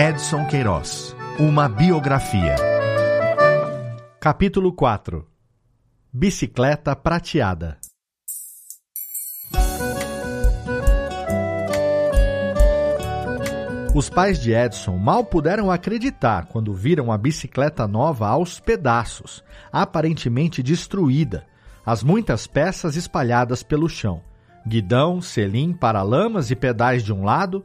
Edson Queiroz Uma biografia. Capítulo 4 Bicicleta prateada. Os pais de Edson mal puderam acreditar quando viram a bicicleta nova aos pedaços, aparentemente destruída, as muitas peças espalhadas pelo chão. Guidão, selim, paralamas e pedais de um lado,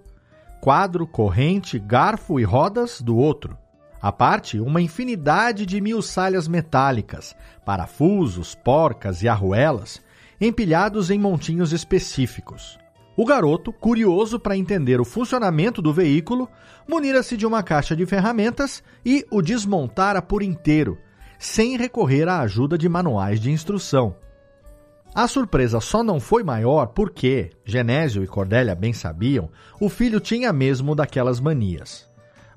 quadro, corrente, garfo e rodas do outro. A parte, uma infinidade de mil salhas metálicas, parafusos, porcas e arruelas, empilhados em montinhos específicos. O garoto, curioso para entender o funcionamento do veículo, munira-se de uma caixa de ferramentas e o desmontara por inteiro, sem recorrer à ajuda de manuais de instrução. A surpresa só não foi maior porque, Genésio e Cordélia bem sabiam, o filho tinha mesmo daquelas manias.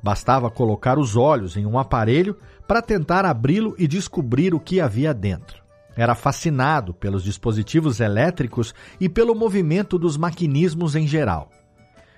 Bastava colocar os olhos em um aparelho para tentar abri-lo e descobrir o que havia dentro. Era fascinado pelos dispositivos elétricos e pelo movimento dos maquinismos em geral.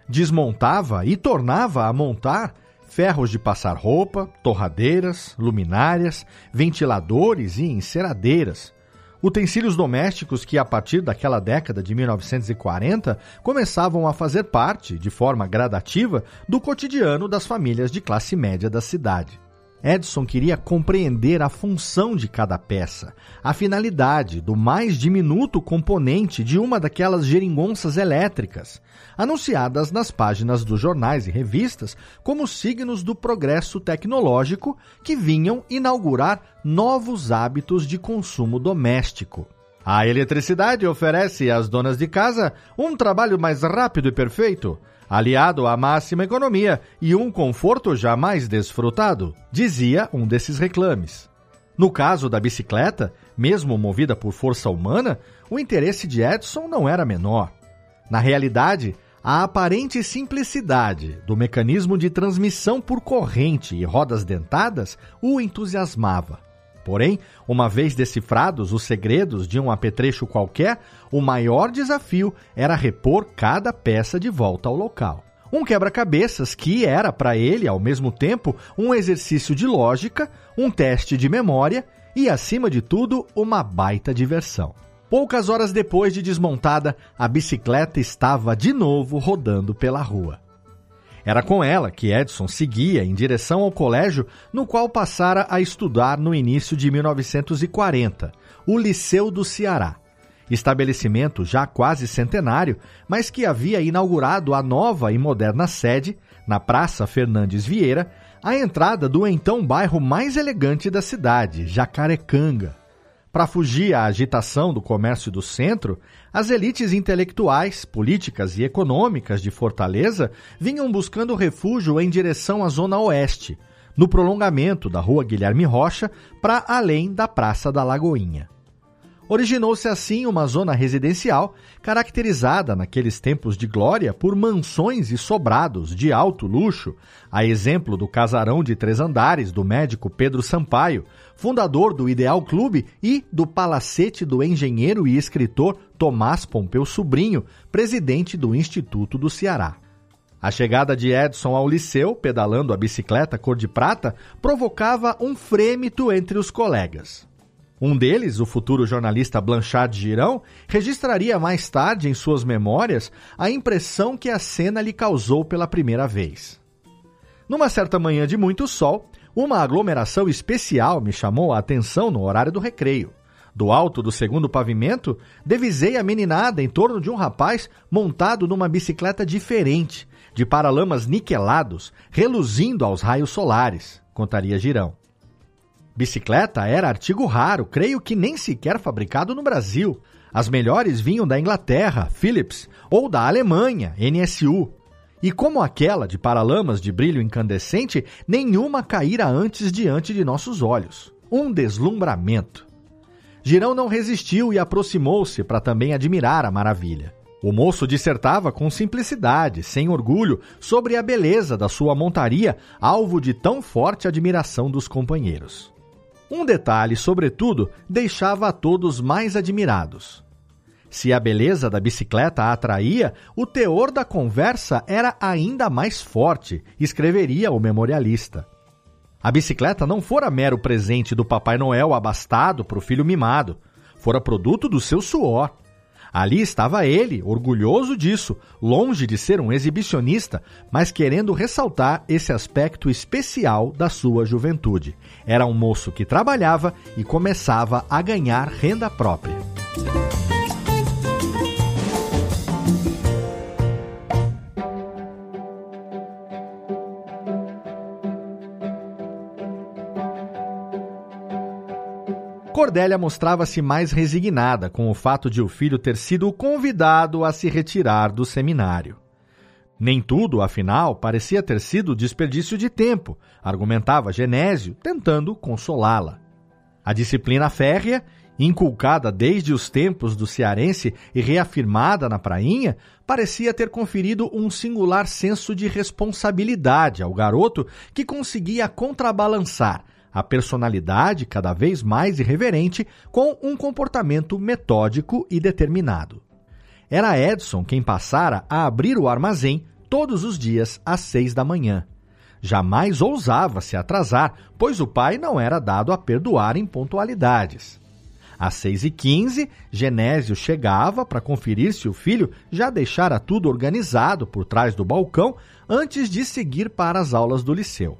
Desmontava e tornava a montar ferros de passar roupa, torradeiras, luminárias, ventiladores e enceradeiras, utensílios domésticos que, a partir daquela década de 1940, começavam a fazer parte, de forma gradativa, do cotidiano das famílias de classe média da cidade. Edson queria compreender a função de cada peça, a finalidade do mais diminuto componente de uma daquelas geringonças elétricas, anunciadas nas páginas dos jornais e revistas como signos do progresso tecnológico que vinham inaugurar novos hábitos de consumo doméstico. A eletricidade oferece às donas de casa um trabalho mais rápido e perfeito, aliado à máxima economia e um conforto jamais desfrutado, dizia um desses reclames. No caso da bicicleta, mesmo movida por força humana, o interesse de Edson não era menor. Na realidade, a aparente simplicidade do mecanismo de transmissão por corrente e rodas dentadas o entusiasmava. Porém, uma vez decifrados os segredos de um apetrecho qualquer, o maior desafio era repor cada peça de volta ao local. Um quebra-cabeças que era para ele, ao mesmo tempo, um exercício de lógica, um teste de memória e, acima de tudo, uma baita diversão. Poucas horas depois de desmontada, a bicicleta estava de novo rodando pela rua. Era com ela que Edson seguia em direção ao colégio no qual passara a estudar no início de 1940, o Liceu do Ceará. Estabelecimento já quase centenário, mas que havia inaugurado a nova e moderna sede, na Praça Fernandes Vieira, à entrada do então bairro mais elegante da cidade, Jacarecanga. Para fugir à agitação do comércio do centro, as elites intelectuais, políticas e econômicas de Fortaleza vinham buscando refúgio em direção à Zona Oeste, no prolongamento da Rua Guilherme Rocha para além da Praça da Lagoinha. Originou-se assim uma zona residencial caracterizada naqueles tempos de glória por mansões e sobrados de alto luxo, a exemplo do casarão de três andares do médico Pedro Sampaio, fundador do Ideal Clube, e do palacete do engenheiro e escritor Tomás Pompeu Sobrinho, presidente do Instituto do Ceará. A chegada de Edson ao liceu, pedalando a bicicleta cor de prata, provocava um frêmito entre os colegas. Um deles, o futuro jornalista Blanchard Girão, registraria mais tarde em suas memórias a impressão que a cena lhe causou pela primeira vez. Numa certa manhã de muito sol, uma aglomeração especial me chamou a atenção no horário do recreio. Do alto do segundo pavimento, devisei a meninada em torno de um rapaz montado numa bicicleta diferente, de paralamas niquelados, reluzindo aos raios solares, contaria Girão. Bicicleta era artigo raro, creio que nem sequer fabricado no Brasil. As melhores vinham da Inglaterra, Philips, ou da Alemanha, NSU. E como aquela de paralamas de brilho incandescente, nenhuma caíra antes diante de nossos olhos. Um deslumbramento. Girão não resistiu e aproximou-se para também admirar a maravilha. O moço dissertava com simplicidade, sem orgulho, sobre a beleza da sua montaria, alvo de tão forte admiração dos companheiros. Um detalhe, sobretudo, deixava a todos mais admirados. Se a beleza da bicicleta a atraía, o teor da conversa era ainda mais forte, escreveria o memorialista. A bicicleta não fora mero presente do Papai Noel abastado para o filho mimado, fora produto do seu suor. Ali estava ele, orgulhoso disso, longe de ser um exibicionista, mas querendo ressaltar esse aspecto especial da sua juventude. Era um moço que trabalhava e começava a ganhar renda própria. Cordélia mostrava-se mais resignada com o fato de o filho ter sido convidado a se retirar do seminário. Nem tudo, afinal, parecia ter sido desperdício de tempo, argumentava Genésio, tentando consolá-la. A disciplina férrea, inculcada desde os tempos do cearense e reafirmada na prainha, parecia ter conferido um singular senso de responsabilidade ao garoto que conseguia contrabalançar a personalidade cada vez mais irreverente com um comportamento metódico e determinado. Era Edson quem passara a abrir o armazém todos os dias às seis da manhã. Jamais ousava se atrasar, pois o pai não era dado a perdoar impontualidades. Às seis e quinze, Genésio chegava para conferir se o filho já deixara tudo organizado por trás do balcão antes de seguir para as aulas do liceu.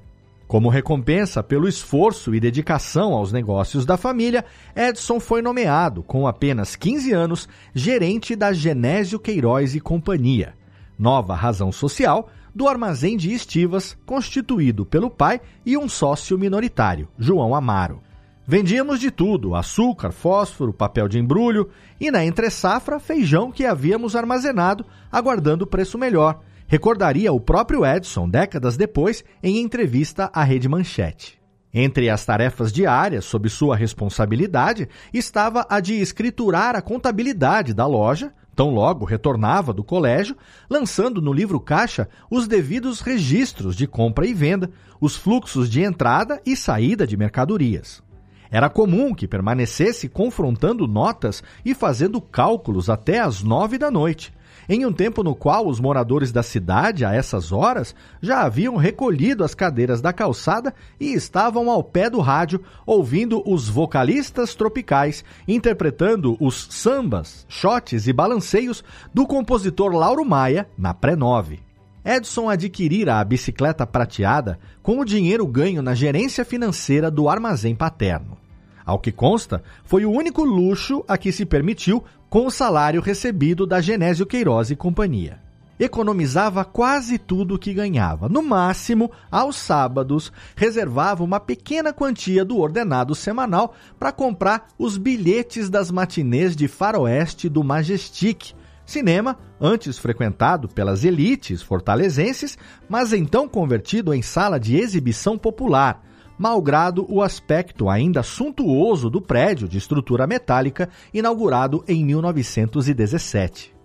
Como recompensa pelo esforço e dedicação aos negócios da família, Edson foi nomeado, com apenas 15 anos, gerente da Genésio Queiroz e Companhia, nova razão social do armazém de estivas constituído pelo pai e um sócio minoritário, João Amaro. Vendíamos de tudo: açúcar, fósforo, papel de embrulho e, na entre-safra, feijão que havíamos armazenado, aguardando preço melhor recordaria o próprio Edson décadas depois em entrevista à Rede Manchete. Entre as tarefas diárias sob sua responsabilidade estava a de escriturar a contabilidade da loja, tão logo retornava do colégio, lançando no livro caixa os devidos registros de compra e venda, os fluxos de entrada e saída de mercadorias. Era comum que permanecesse confrontando notas e fazendo cálculos até às nove da noite, em um tempo no qual os moradores da cidade, a essas horas, já haviam recolhido as cadeiras da calçada e estavam ao pé do rádio ouvindo os vocalistas tropicais interpretando os sambas, shotes e balanceios do compositor Lauro Maia na pré-9. Edson adquirira a bicicleta prateada com o dinheiro ganho na gerência financeira do armazém paterno. Ao que consta, foi o único luxo a que se permitiu com o salário recebido da Genésio Queiroz e companhia. Economizava quase tudo o que ganhava. No máximo, aos sábados, reservava uma pequena quantia do ordenado semanal para comprar os bilhetes das matinês de faroeste do Majestic, cinema antes frequentado pelas elites fortalezenses, mas então convertido em sala de exibição popular, malgrado o aspecto ainda suntuoso do prédio de estrutura metálica inaugurado em 1917.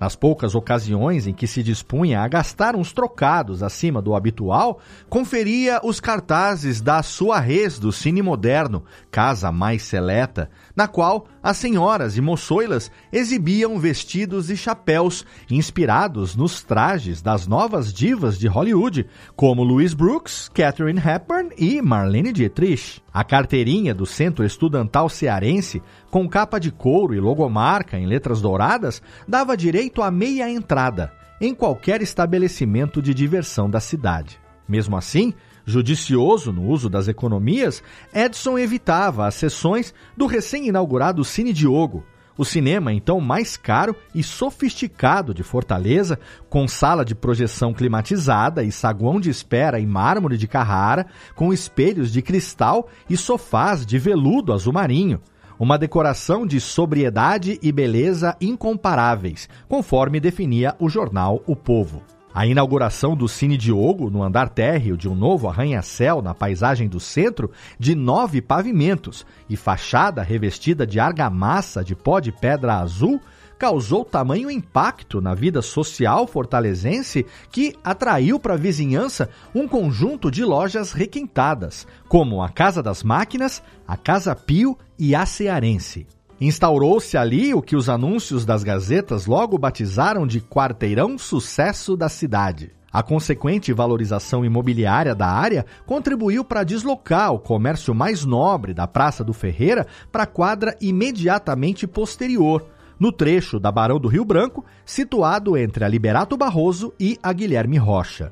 Nas poucas ocasiões em que se dispunha a gastar uns trocados acima do habitual, conferia os cartazes da sua res do Cine Moderno, casa mais seleta, na qual as senhoras e moçoilas exibiam vestidos e chapéus inspirados nos trajes das novas divas de Hollywood, como Louise Brooks, Catherine Hepburn e Marlene Dietrich. A carteirinha do Centro Estudantal Cearense, com capa de couro e logomarca em letras douradas, dava direito a meia entrada em qualquer estabelecimento de diversão da cidade. Mesmo assim, judicioso no uso das economias, Edson evitava as sessões do recém-inaugurado Cine Diogo, o cinema, então mais caro e sofisticado de Fortaleza, com sala de projeção climatizada e saguão de espera em mármore de Carrara, com espelhos de cristal e sofás de veludo azul marinho. Uma decoração de sobriedade e beleza incomparáveis, conforme definia o jornal O Povo. A inauguração do Cine Diogo, no andar térreo de um novo arranha-céu na paisagem do centro, de nove pavimentos e fachada revestida de argamassa de pó de pedra azul, causou tamanho impacto na vida social fortalezense que atraiu para a vizinhança um conjunto de lojas requintadas, como a Casa das Máquinas, a Casa Pio e a Cearense. Instaurou-se ali o que os anúncios das gazetas logo batizaram de quarteirão sucesso da cidade. A consequente valorização imobiliária da área contribuiu para deslocar o comércio mais nobre da Praça do Ferreira para a quadra imediatamente posterior, no trecho da Barão do Rio Branco, situado entre a Liberato Barroso e a Guilherme Rocha.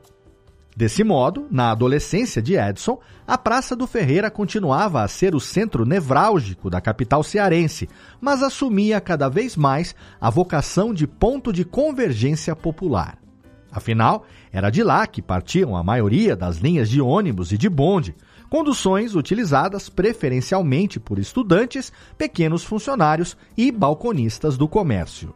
Desse modo, na adolescência de Edson, a Praça do Ferreira continuava a ser o centro nevrálgico da capital cearense, mas assumia cada vez mais a vocação de ponto de convergência popular. Afinal, era de lá que partiam a maioria das linhas de ônibus e de bonde, conduções utilizadas preferencialmente por estudantes, pequenos funcionários e balconistas do comércio.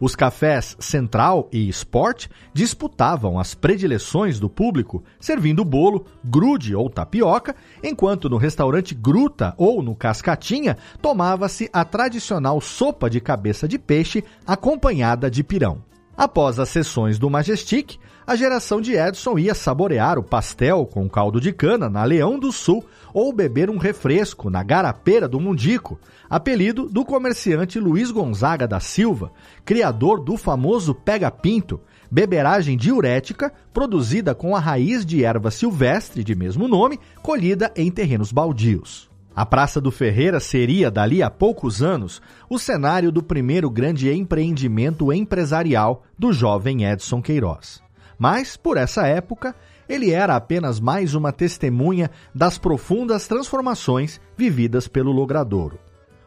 Os cafés Central e Sport disputavam as predileções do público, servindo bolo, grude ou tapioca, enquanto no restaurante Gruta ou no Cascatinha tomava-se a tradicional sopa de cabeça de peixe acompanhada de pirão. Após as sessões do Majestic, a geração de Edson ia saborear o pastel com caldo de cana na Leão do Sul ou beber um refresco na Garapeira do Mundico, apelido do comerciante Luiz Gonzaga da Silva, criador do famoso Pega Pinto, beberagem diurética produzida com a raiz de erva silvestre de mesmo nome, colhida em terrenos baldios. A Praça do Ferreira seria, dali a poucos anos, o cenário do primeiro grande empreendimento empresarial do jovem Edson Queiroz. Mas, por essa época, ele era apenas mais uma testemunha das profundas transformações vividas pelo logradouro.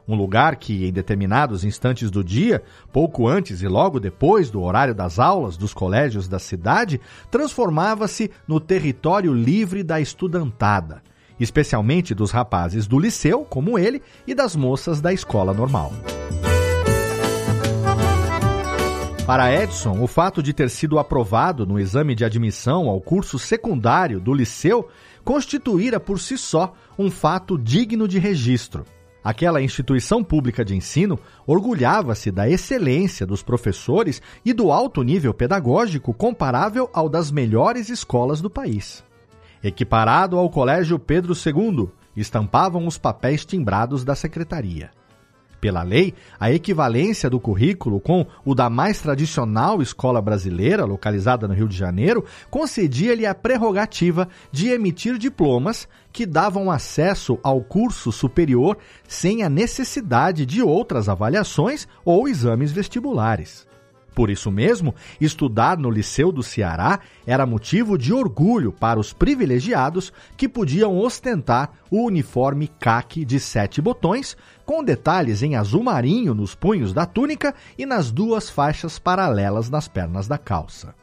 Um lugar que, em determinados instantes do dia, pouco antes e logo depois do horário das aulas dos colégios da cidade, transformava-se no território livre da estudantada especialmente dos rapazes do liceu, como ele, e das moças da escola normal. Para Edson, o fato de ter sido aprovado no exame de admissão ao curso secundário do liceu constituíra por si só um fato digno de registro. Aquela instituição pública de ensino orgulhava-se da excelência dos professores e do alto nível pedagógico comparável ao das melhores escolas do país equiparado ao Colégio Pedro II, estampavam os papéis timbrados da secretaria. Pela lei, a equivalência do currículo com o da mais tradicional escola brasileira, localizada no Rio de Janeiro, concedia-lhe a prerrogativa de emitir diplomas que davam acesso ao curso superior sem a necessidade de outras avaliações ou exames vestibulares. Por isso mesmo, estudar no Liceu do Ceará era motivo de orgulho para os privilegiados que podiam ostentar o uniforme caque de sete botões, com detalhes em azul marinho nos punhos da túnica e nas duas faixas paralelas nas pernas da calça.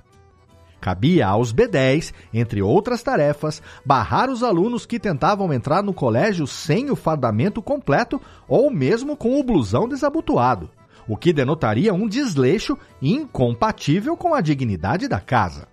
Cabia aos B10, entre outras tarefas, barrar os alunos que tentavam entrar no colégio sem o fardamento completo ou mesmo com o blusão desabotoado o que denotaria um desleixo incompatível com a dignidade da casa.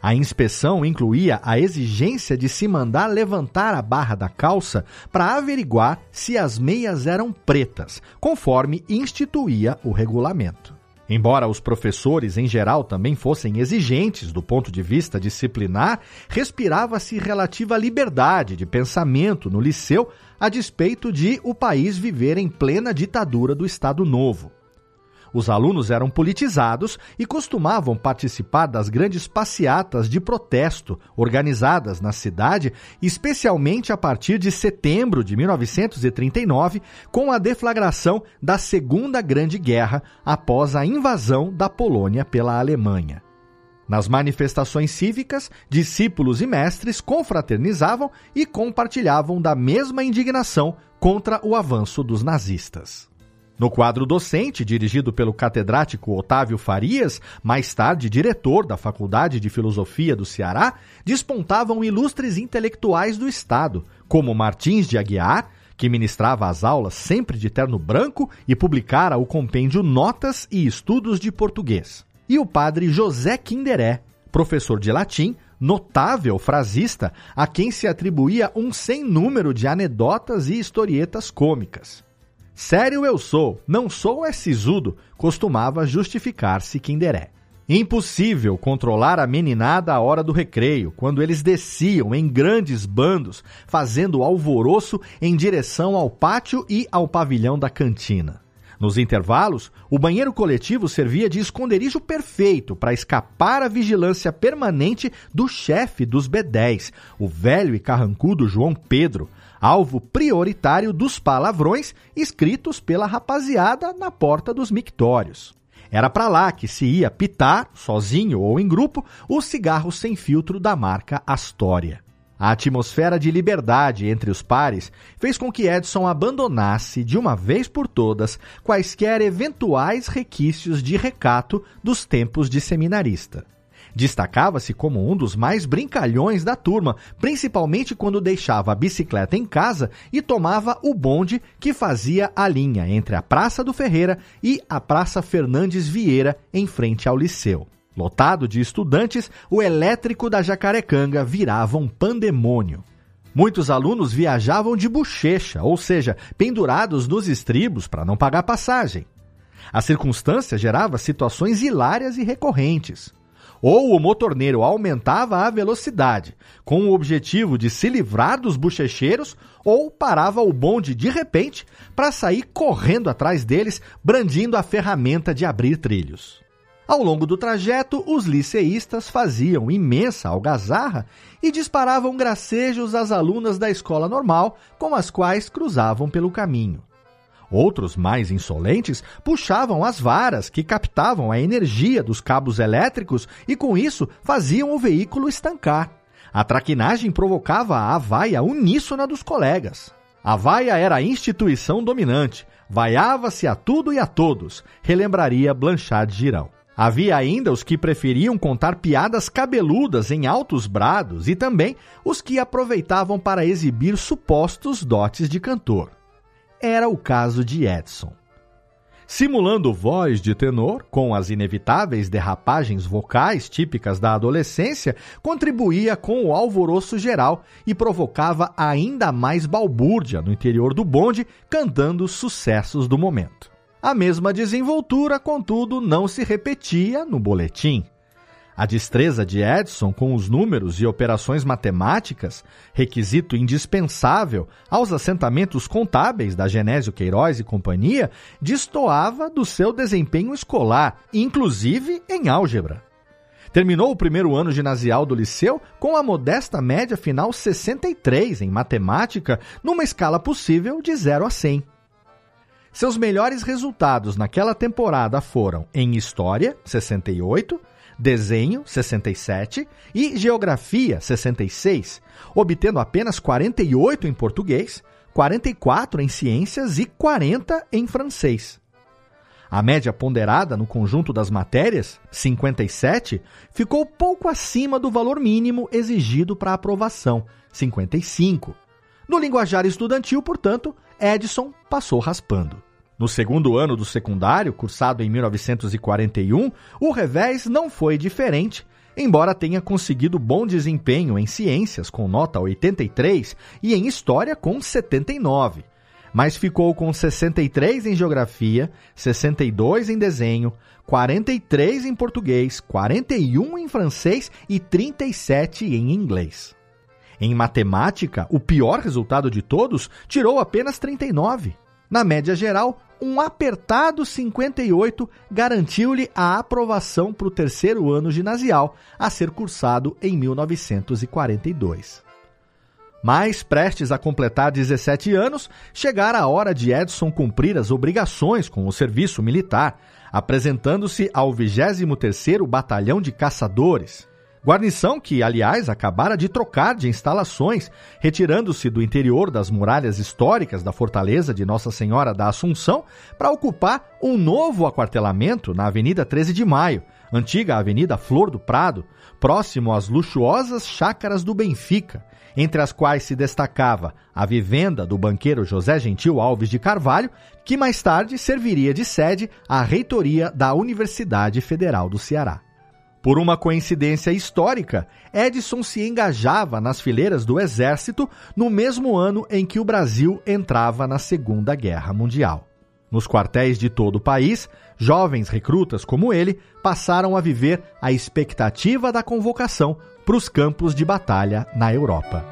A inspeção incluía a exigência de se mandar levantar a barra da calça para averiguar se as meias eram pretas, conforme instituía o regulamento. Embora os professores em geral também fossem exigentes do ponto de vista disciplinar, respirava-se relativa liberdade de pensamento no liceu a despeito de o país viver em plena ditadura do Estado Novo. Os alunos eram politizados e costumavam participar das grandes passeatas de protesto organizadas na cidade, especialmente a partir de setembro de 1939, com a deflagração da Segunda Grande Guerra após a invasão da Polônia pela Alemanha. Nas manifestações cívicas, discípulos e mestres confraternizavam e compartilhavam da mesma indignação contra o avanço dos nazistas. No quadro docente, dirigido pelo catedrático Otávio Farias, mais tarde diretor da Faculdade de Filosofia do Ceará, despontavam ilustres intelectuais do Estado, como Martins de Aguiar, que ministrava as aulas sempre de terno branco e publicara o compêndio Notas e Estudos de Português, e o padre José Quinderé, professor de latim, notável frasista, a quem se atribuía um sem número de anedotas e historietas cômicas. Sério eu sou, não sou é sisudo, costumava justificar-se Kinderé. Impossível controlar a meninada à hora do recreio, quando eles desciam em grandes bandos, fazendo alvoroço em direção ao pátio e ao pavilhão da cantina. Nos intervalos, o banheiro coletivo servia de esconderijo perfeito para escapar à vigilância permanente do chefe dos B10, o velho e carrancudo João Pedro, alvo prioritário dos palavrões escritos pela rapaziada na porta dos mictórios. Era para lá que se ia pitar, sozinho ou em grupo, o cigarro sem filtro da marca Astoria. A atmosfera de liberdade entre os pares fez com que Edson abandonasse, de uma vez por todas, quaisquer eventuais requisitos de recato dos tempos de seminarista. Destacava-se como um dos mais brincalhões da turma, principalmente quando deixava a bicicleta em casa e tomava o bonde que fazia a linha entre a Praça do Ferreira e a Praça Fernandes Vieira, em frente ao Liceu. Lotado de estudantes, o elétrico da Jacarecanga virava um pandemônio. Muitos alunos viajavam de bochecha, ou seja, pendurados nos estribos para não pagar passagem. A circunstância gerava situações hilárias e recorrentes. Ou o motorneiro aumentava a velocidade, com o objetivo de se livrar dos bochecheiros, ou parava o bonde de repente para sair correndo atrás deles, brandindo a ferramenta de abrir trilhos. Ao longo do trajeto, os liceístas faziam imensa algazarra e disparavam gracejos às alunas da escola normal com as quais cruzavam pelo caminho. Outros, mais insolentes, puxavam as varas que captavam a energia dos cabos elétricos e, com isso, faziam o veículo estancar. A traquinagem provocava a vaia uníssona dos colegas. A vaia era a instituição dominante, vaiava-se a tudo e a todos, relembraria Blanchard Girão. Havia ainda os que preferiam contar piadas cabeludas em altos brados e também os que aproveitavam para exibir supostos dotes de cantor era o caso de Edson. Simulando voz de tenor, com as inevitáveis derrapagens vocais típicas da adolescência, contribuía com o alvoroço geral e provocava ainda mais balbúrdia no interior do bonde, cantando os sucessos do momento. A mesma desenvoltura, contudo, não se repetia no boletim. A destreza de Edson com os números e operações matemáticas, requisito indispensável aos assentamentos contábeis da Genésio Queiroz e companhia, destoava do seu desempenho escolar, inclusive em álgebra. Terminou o primeiro ano ginasial do liceu com a modesta média final 63 em matemática, numa escala possível de 0 a 100. Seus melhores resultados naquela temporada foram em História, 68, Desenho, 67 e Geografia, 66, obtendo apenas 48 em português, 44 em ciências e 40 em francês. A média ponderada no conjunto das matérias, 57, ficou pouco acima do valor mínimo exigido para aprovação, 55. No linguajar estudantil, portanto, Edison passou raspando. No segundo ano do secundário, cursado em 1941, o revés não foi diferente, embora tenha conseguido bom desempenho em ciências com nota 83 e em história com 79. Mas ficou com 63 em geografia, 62 em desenho, 43 em português, 41 em francês e 37 em inglês. Em matemática, o pior resultado de todos tirou apenas 39. Na média geral, um apertado 58 garantiu-lhe a aprovação para o terceiro ano ginasial, a ser cursado em 1942. Mas, prestes a completar 17 anos, chegara a hora de Edson cumprir as obrigações com o serviço militar, apresentando-se ao 23º Batalhão de Caçadores, Guarnição que, aliás, acabara de trocar de instalações, retirando-se do interior das muralhas históricas da fortaleza de Nossa Senhora da Assunção para ocupar um novo aquartelamento na Avenida 13 de Maio, antiga Avenida Flor do Prado, próximo às luxuosas chácaras do Benfica, entre as quais se destacava a vivenda do banqueiro José Gentil Alves de Carvalho, que mais tarde serviria de sede à reitoria da Universidade Federal do Ceará. Por uma coincidência histórica, Edison se engajava nas fileiras do Exército no mesmo ano em que o Brasil entrava na Segunda Guerra Mundial. Nos quartéis de todo o país, jovens recrutas como ele passaram a viver a expectativa da convocação para os campos de batalha na Europa.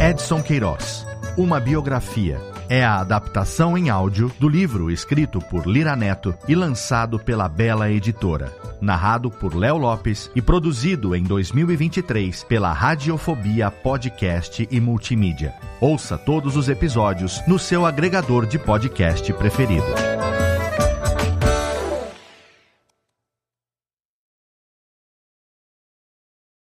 Edson Queiroz, uma biografia. É a adaptação em áudio do livro escrito por Lira Neto e lançado pela Bela Editora. Narrado por Léo Lopes e produzido em 2023 pela Radiofobia Podcast e Multimídia. Ouça todos os episódios no seu agregador de podcast preferido.